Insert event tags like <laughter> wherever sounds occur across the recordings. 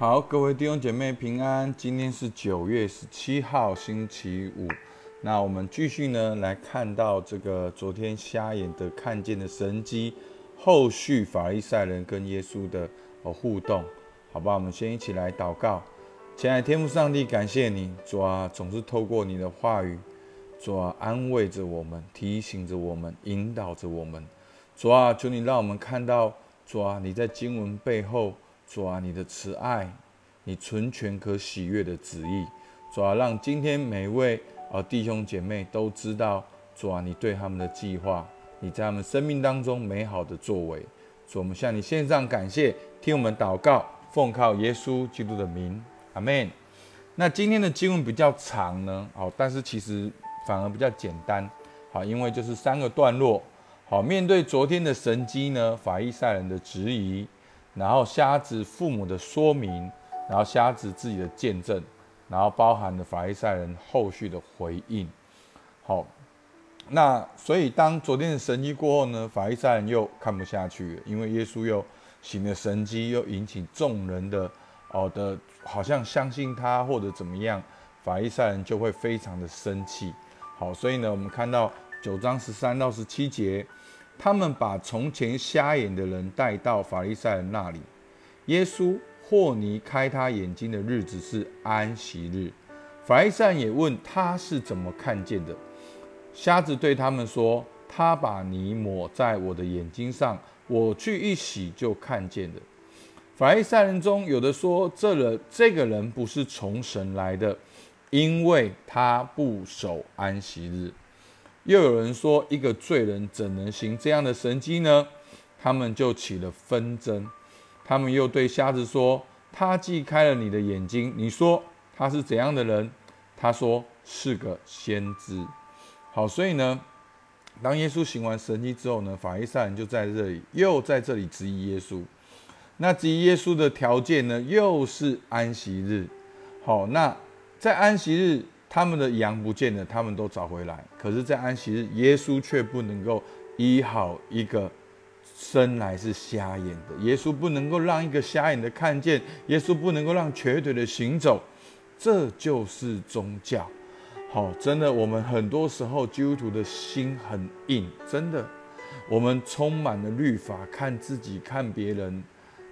好，各位弟兄姐妹平安。今天是九月十七号，星期五。那我们继续呢来看到这个昨天瞎眼的看见的神迹，后续法利赛人跟耶稣的呃互动，好吧？我们先一起来祷告。亲爱的天父上帝，感谢你，主啊，总是透过你的话语，主啊，安慰着我们，提醒着我们，引导着我们。主啊，求你让我们看到，主啊，你在经文背后。主啊，你的慈爱，你纯全可喜悦的旨意，主啊，让今天每位啊弟兄姐妹都知道，主啊，你对他们的计划，你在他们生命当中美好的作为。主，我们向你献上感谢，听我们祷告，奉靠耶稣基督的名，阿门。那今天的经文比较长呢，好，但是其实反而比较简单，好，因为就是三个段落，好，面对昨天的神机呢，法利赛人的质疑。然后瞎子父母的说明，然后瞎子自己的见证，然后包含了法利赛人后续的回应。好，那所以当昨天的神迹过后呢，法利赛人又看不下去了，因为耶稣又行了神迹，又引起众人的哦的，好像相信他或者怎么样，法利赛人就会非常的生气。好，所以呢，我们看到九章十三到十七节。他们把从前瞎眼的人带到法利赛人那里。耶稣霍尼开他眼睛的日子是安息日。法利赛人也问他是怎么看见的。瞎子对他们说：“他把泥抹在我的眼睛上，我去一洗就看见了。”法利赛人中有的说：“这人这个人不是从神来的，因为他不守安息日。”又有人说，一个罪人怎能行这样的神迹呢？他们就起了纷争。他们又对瞎子说：“他既开了你的眼睛，你说他是怎样的人？”他说：“是个先知。”好，所以呢，当耶稣行完神迹之后呢，法利赛人就在这里又在这里质疑耶稣。那质疑耶稣的条件呢，又是安息日。好，那在安息日。他们的羊不见了，他们都找回来。可是，在安息日，耶稣却不能够医好一个生来是瞎眼的。耶稣不能够让一个瞎眼的看见，耶稣不能够让瘸腿的行走。这就是宗教。好，真的，我们很多时候基督徒的心很硬，真的，我们充满了律法，看自己，看别人。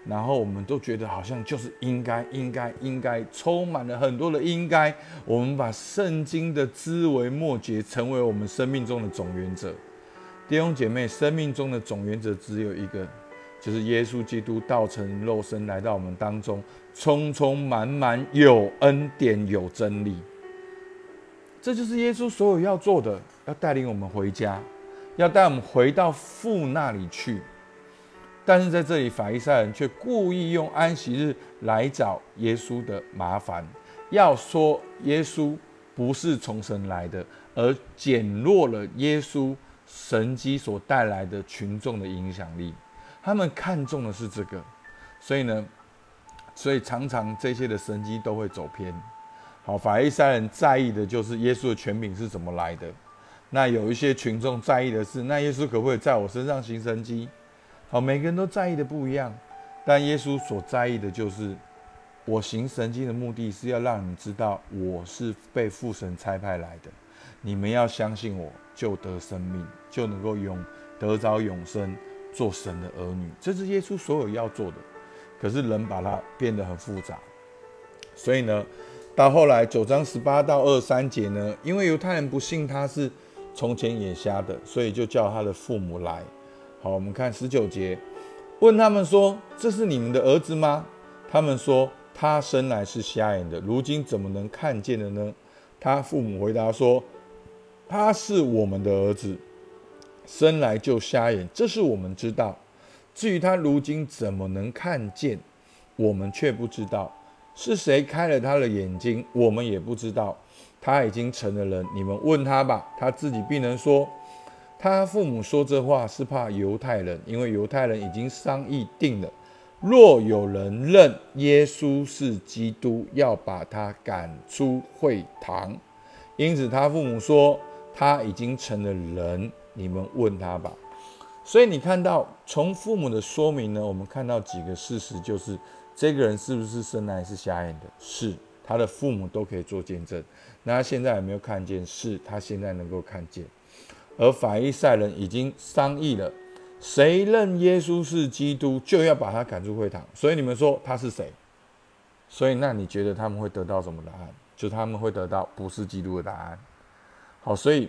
然后我们都觉得好像就是应该、应该、应该，充满了很多的应该。我们把圣经的枝微末节成为我们生命中的总原则。弟兄姐妹，生命中的总原则只有一个，就是耶稣基督道成肉身来到我们当中，充充满满有恩典、有真理。这就是耶稣所有要做的，要带领我们回家，要带我们回到父那里去。但是在这里，法利赛人却故意用安息日来找耶稣的麻烦，要说耶稣不是从神来的，而减弱了耶稣神迹所带来的群众的影响力。他们看重的是这个，所以呢，所以常常这些的神迹都会走偏。好，法利赛人在意的就是耶稣的权柄是怎么来的，那有一些群众在意的是，那耶稣可不可以在我身上行神迹？好，每个人都在意的不一样，但耶稣所在意的就是，我行神迹的目的是要让你知道我是被父神差派来的，你们要相信我，就得生命，就能够永得着永生，做神的儿女。这是耶稣所有要做的。可是人把它变得很复杂，所以呢，到后来九章十八到二三节呢，因为犹太人不信他是从前眼瞎的，所以就叫他的父母来。好，我们看十九节，问他们说：“这是你们的儿子吗？”他们说：“他生来是瞎眼的，如今怎么能看见了呢？”他父母回答说：“他是我们的儿子，生来就瞎眼，这是我们知道。至于他如今怎么能看见，我们却不知道。是谁开了他的眼睛，我们也不知道。他已经成了人，你们问他吧，他自己必能说。”他父母说这话是怕犹太人，因为犹太人已经商议定了，若有人认耶稣是基督，要把他赶出会堂。因此他父母说他已经成了人，你们问他吧。所以你看到从父母的说明呢，我们看到几个事实，就是这个人是不是生来是瞎眼的？是，他的父母都可以做见证。那他现在有没有看见？是他现在能够看见。而法利赛人已经商议了，谁认耶稣是基督，就要把他赶出会堂。所以你们说他是谁？所以那你觉得他们会得到什么答案？就他们会得到不是基督的答案。好，所以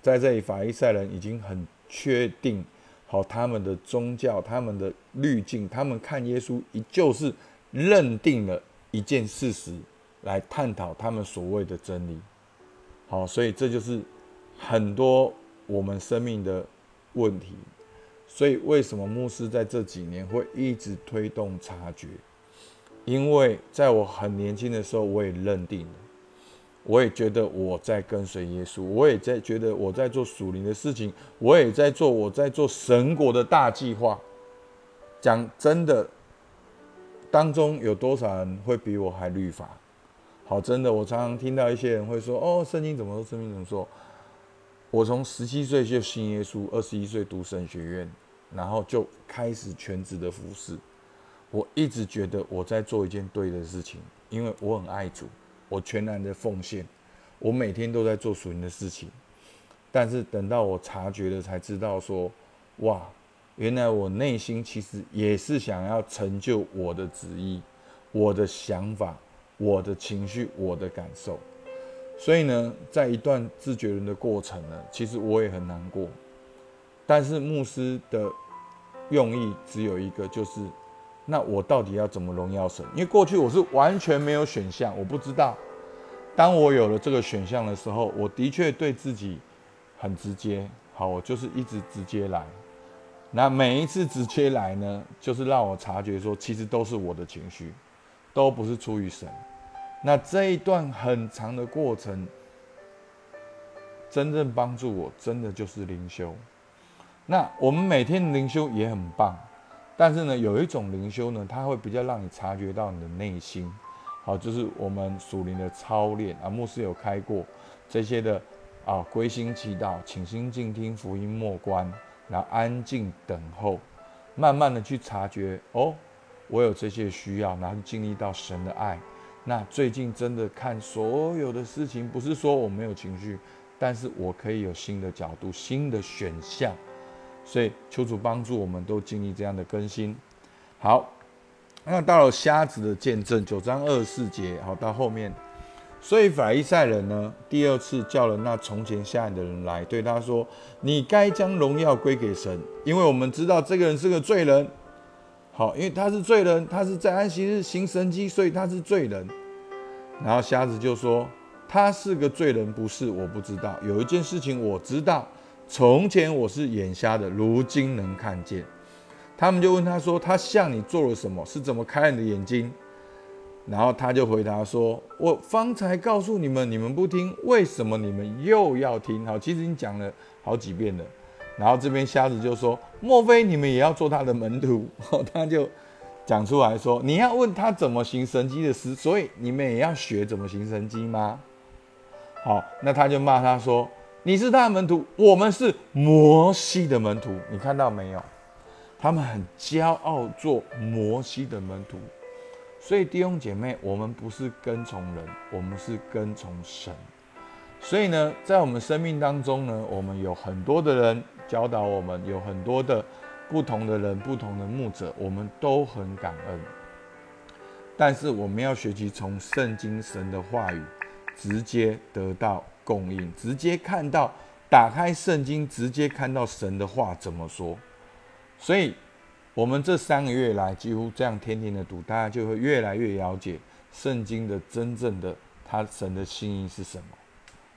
在这里，法利赛人已经很确定，好他们的宗教、他们的滤镜，他们看耶稣，依旧是认定了一件事实来探讨他们所谓的真理。好，所以这就是很多我们生命的问题。所以为什么牧师在这几年会一直推动察觉？因为在我很年轻的时候，我也认定了，我也觉得我在跟随耶稣，我也在觉得我在做属灵的事情，我也在做我在做神国的大计划。讲真的，当中有多少人会比我还律法？好，真的，我常常听到一些人会说：“哦，圣经怎么说？圣经怎么说？”我从十七岁就信耶稣，二十一岁读神学院，然后就开始全职的服侍。我一直觉得我在做一件对的事情，因为我很爱主，我全然的奉献，我每天都在做属灵的事情。但是等到我察觉了，才知道说，哇，原来我内心其实也是想要成就我的旨意、我的想法、我的情绪、我的感受。所以呢，在一段自觉人的过程呢，其实我也很难过。但是牧师的用意只有一个，就是。那我到底要怎么荣耀神？因为过去我是完全没有选项，我不知道。当我有了这个选项的时候，我的确对自己很直接。好，我就是一直直接来。那每一次直接来呢，就是让我察觉说，其实都是我的情绪，都不是出于神。那这一段很长的过程，真正帮助我，真的就是灵修。那我们每天灵修也很棒。但是呢，有一种灵修呢，它会比较让你察觉到你的内心，好，就是我们属灵的操练啊。牧师有开过这些的啊，归心祈祷，请心静听福音莫关，然后安静等候，慢慢的去察觉哦，我有这些需要，然后经历到神的爱。那最近真的看所有的事情，不是说我没有情绪，但是我可以有新的角度、新的选项。所以求主帮助我们都经历这样的更新。好，那到了瞎子的见证九章二十四节，好到后面，所以法利赛人呢，第二次叫了那从前瞎眼的人来，对他说：“你该将荣耀归给神，因为我们知道这个人是个罪人。好，因为他是罪人，他是在安息日行神迹，所以他是罪人。”然后瞎子就说：“他是个罪人，不是？我不知道。有一件事情我知道。”从前我是眼瞎的，如今能看见。他们就问他说：“他向你做了什么？是怎么开你的眼睛？”然后他就回答说：“我方才告诉你们，你们不听，为什么你们又要听？好，其实你讲了好几遍了。”然后这边瞎子就说：“莫非你们也要做他的门徒？<laughs> ”他就讲出来说：“你要问他怎么行神迹的事，所以你们也要学怎么行神迹吗？”好，那他就骂他说。你是他的门徒，我们是摩西的门徒。你看到没有？他们很骄傲做摩西的门徒。所以弟兄姐妹，我们不是跟从人，我们是跟从神。所以呢，在我们生命当中呢，我们有很多的人教导我们，有很多的不同的人、不同的牧者，我们都很感恩。但是我们要学习从圣经神的话语直接得到。供应直接看到，打开圣经，直接看到神的话怎么说。所以，我们这三个月来几乎这样天天的读，大家就会越来越了解圣经的真正的他神的心意是什么。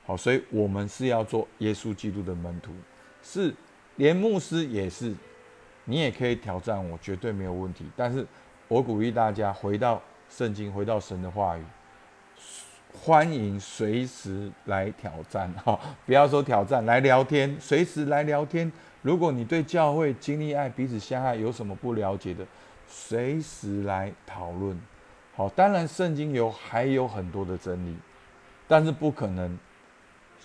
好，所以我们是要做耶稣基督的门徒，是连牧师也是，你也可以挑战我，绝对没有问题。但是我鼓励大家回到圣经，回到神的话语。欢迎随时来挑战哈，不要说挑战，来聊天，随时来聊天。如果你对教会经历爱、彼此相爱有什么不了解的，随时来讨论。好，当然圣经有还有很多的真理，但是不可能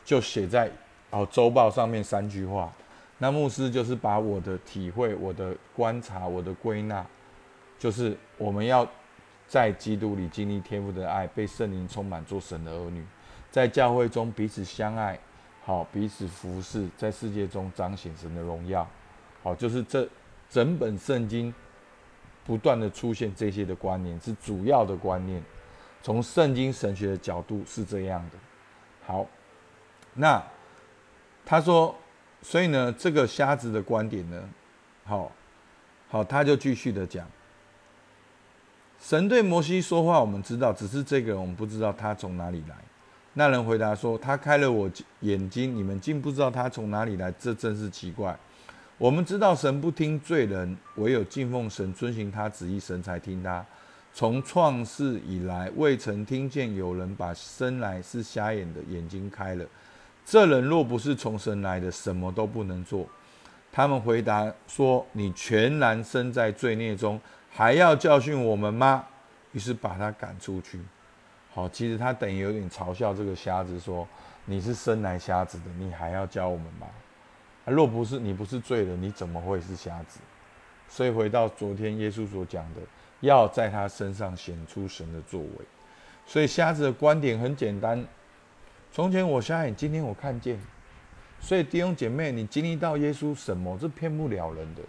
就写在哦周报上面三句话。那牧师就是把我的体会、我的观察、我的归纳，就是我们要在基督里经历天父的爱，被圣灵充满，做神的儿女，在教会中彼此相爱，好彼此服侍，在世界中彰显神的荣耀。好，就是这整本圣经不断的出现这些的观念，是主要的观念。从圣经神学的角度是这样的。好，那他说，所以呢，这个瞎子的观点呢，好，好，他就继续的讲，神对摩西说话，我们知道，只是这个人我们不知道他从哪里来。那人回答说，他开了我眼睛，你们竟不知道他从哪里来，这真是奇怪。我们知道神不听罪人，唯有敬奉神、遵行他旨意，神才听他。从创世以来，未曾听见有人把生来是瞎眼的眼睛开了。这人若不是从神来的，什么都不能做。他们回答说：“你全然身在罪孽中，还要教训我们吗？”于是把他赶出去。好，其实他等于有点嘲笑这个瞎子，说：“你是生来瞎子的，你还要教我们吗？”若不是你不是罪人，你怎么会是瞎子？所以回到昨天耶稣所讲的，要在他身上显出神的作为。所以瞎子的观点很简单：从前我瞎眼，今天我看见。所以弟兄姐妹，你经历到耶稣什么？这骗不了人的。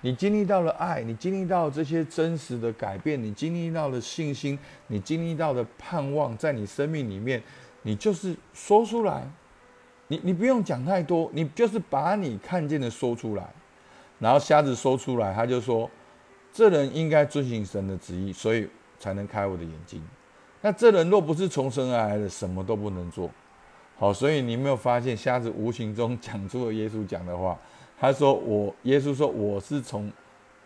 你经历到了爱，你经历到这些真实的改变，你经历到了信心，你经历到的盼望，在你生命里面，你就是说出来。你你不用讲太多，你就是把你看见的说出来，然后瞎子说出来，他就说，这人应该遵循神的旨意，所以才能开我的眼睛。那这人若不是从神而来的，什么都不能做。好，所以你没有发现，瞎子无形中 <laughs> 讲出了耶稣讲的话。他说：“我耶稣说我是从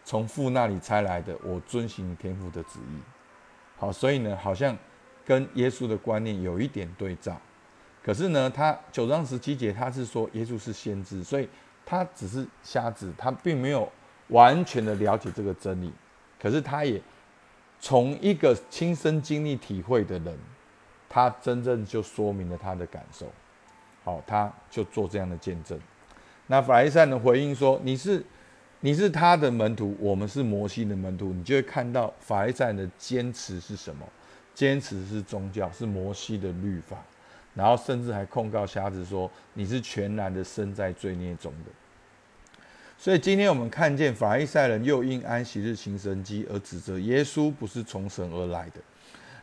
从父那里差来的，我遵行天父的旨意。”好，所以呢，好像跟耶稣的观念有一点对照。可是呢，他九章十七节他是说耶稣是先知，所以他只是瞎子，他并没有完全的了解这个真理。可是他也从一个亲身经历体会的人，他真正就说明了他的感受。好，他就做这样的见证。那法利赛人回应说：“你是你是他的门徒，我们是摩西的门徒。”你就会看到法利赛人的坚持是什么？坚持是宗教，是摩西的律法。然后甚至还控告瞎子说：“你是全然的身在罪孽中的。”所以今天我们看见法利赛人又因安息日行神迹而指责耶稣不是从神而来的，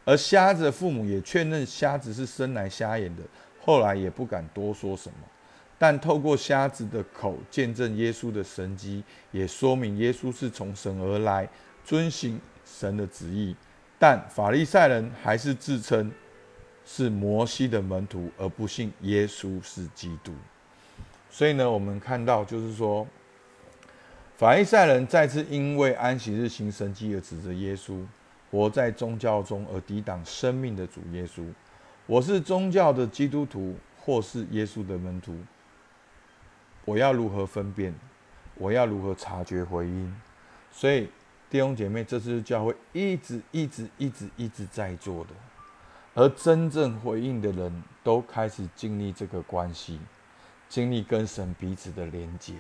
而瞎子的父母也确认瞎子是生来瞎眼的，后来也不敢多说什么。但透过瞎子的口见证耶稣的神迹，也说明耶稣是从神而来，遵行神的旨意。但法利赛人还是自称。是摩西的门徒，而不信耶稣是基督。所以呢，我们看到就是说，法利赛人再次因为安息日行神迹而指责耶稣，活在宗教中而抵挡生命的主耶稣。我是宗教的基督徒，或是耶稣的门徒，我要如何分辨？我要如何察觉回音？所以弟兄姐妹，这是教会一直、一直、一直、一直在做的。而真正回应的人都开始经历这个关系，经历跟神彼此的连接，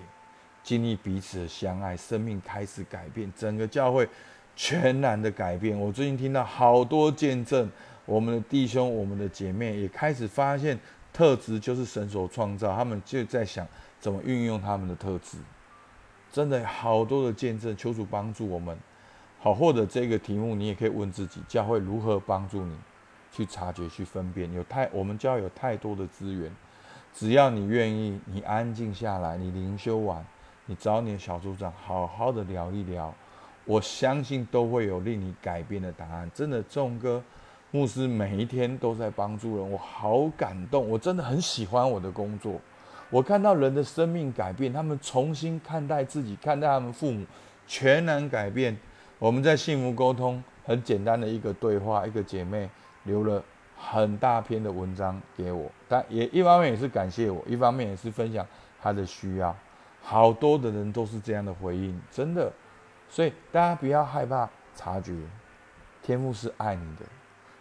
经历彼此的相爱，生命开始改变，整个教会全然的改变。我最近听到好多见证，我们的弟兄、我们的姐妹也开始发现特质就是神所创造，他们就在想怎么运用他们的特质。真的好多的见证，求主帮助我们。好，或者这个题目你也可以问自己：教会如何帮助你？去察觉、去分辨，有太我们教有太多的资源，只要你愿意，你安静下来，你灵修完，你找你的小组长好好的聊一聊，我相信都会有令你改变的答案。真的，众哥牧师每一天都在帮助人，我好感动，我真的很喜欢我的工作。我看到人的生命改变，他们重新看待自己，看待他们父母，全然改变。我们在幸福沟通很简单的一个对话，一个姐妹。留了很大篇的文章给我，但也一方面也是感谢我，一方面也是分享他的需要。好多的人都是这样的回应，真的。所以大家不要害怕察觉，天父是爱你的。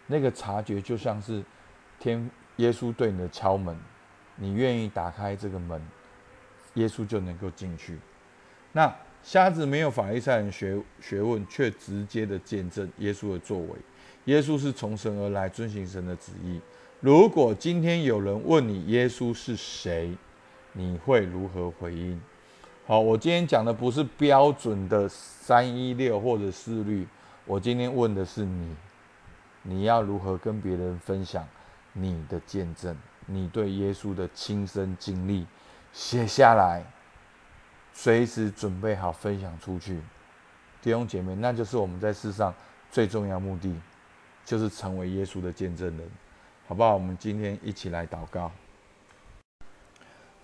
那个察觉就像是天耶稣对你的敲门，你愿意打开这个门，耶稣就能够进去。那瞎子没有法利赛人学学问，却直接的见证耶稣的作为。耶稣是从神而来，遵行神的旨意。如果今天有人问你耶稣是谁，你会如何回应？好，我今天讲的不是标准的三一六或者四律，我今天问的是你，你要如何跟别人分享你的见证，你对耶稣的亲身经历，写下来，随时准备好分享出去。弟兄姐妹，那就是我们在世上最重要目的，就是成为耶稣的见证人。好不好？我们今天一起来祷告。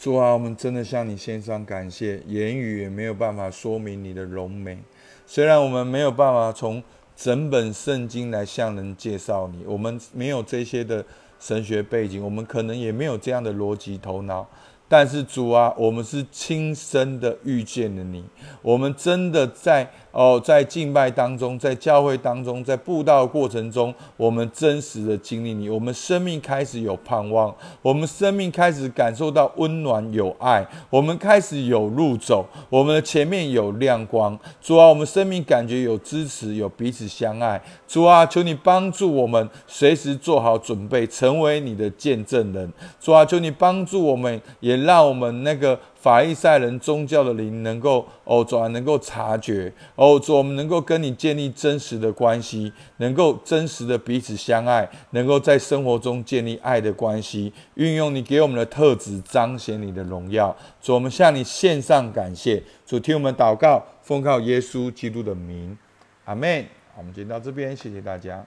主啊，我们真的向你献上感谢，言语也没有办法说明你的荣美。虽然我们没有办法从整本圣经来向人介绍你，我们没有这些的神学背景，我们可能也没有这样的逻辑头脑。但是主啊，我们是亲身的遇见了你，我们真的在哦，在敬拜当中，在教会当中，在布道过程中，我们真实的经历你，我们生命开始有盼望，我们生命开始感受到温暖有爱，我们开始有路走，我们的前面有亮光。主啊，我们生命感觉有支持，有彼此相爱。主啊，求你帮助我们，随时做好准备，成为你的见证人。主啊，求你帮助我们，也。让我们那个法利赛人宗教的灵能够哦，主啊，能够察觉哦，主，我们能够跟你建立真实的关系，能够真实的彼此相爱，能够在生活中建立爱的关系，运用你给我们的特质，彰显你的荣耀。主，我们向你献上感谢。主，听我们祷告，奉靠耶稣基督的名，阿门。我们今天到这边，谢谢大家。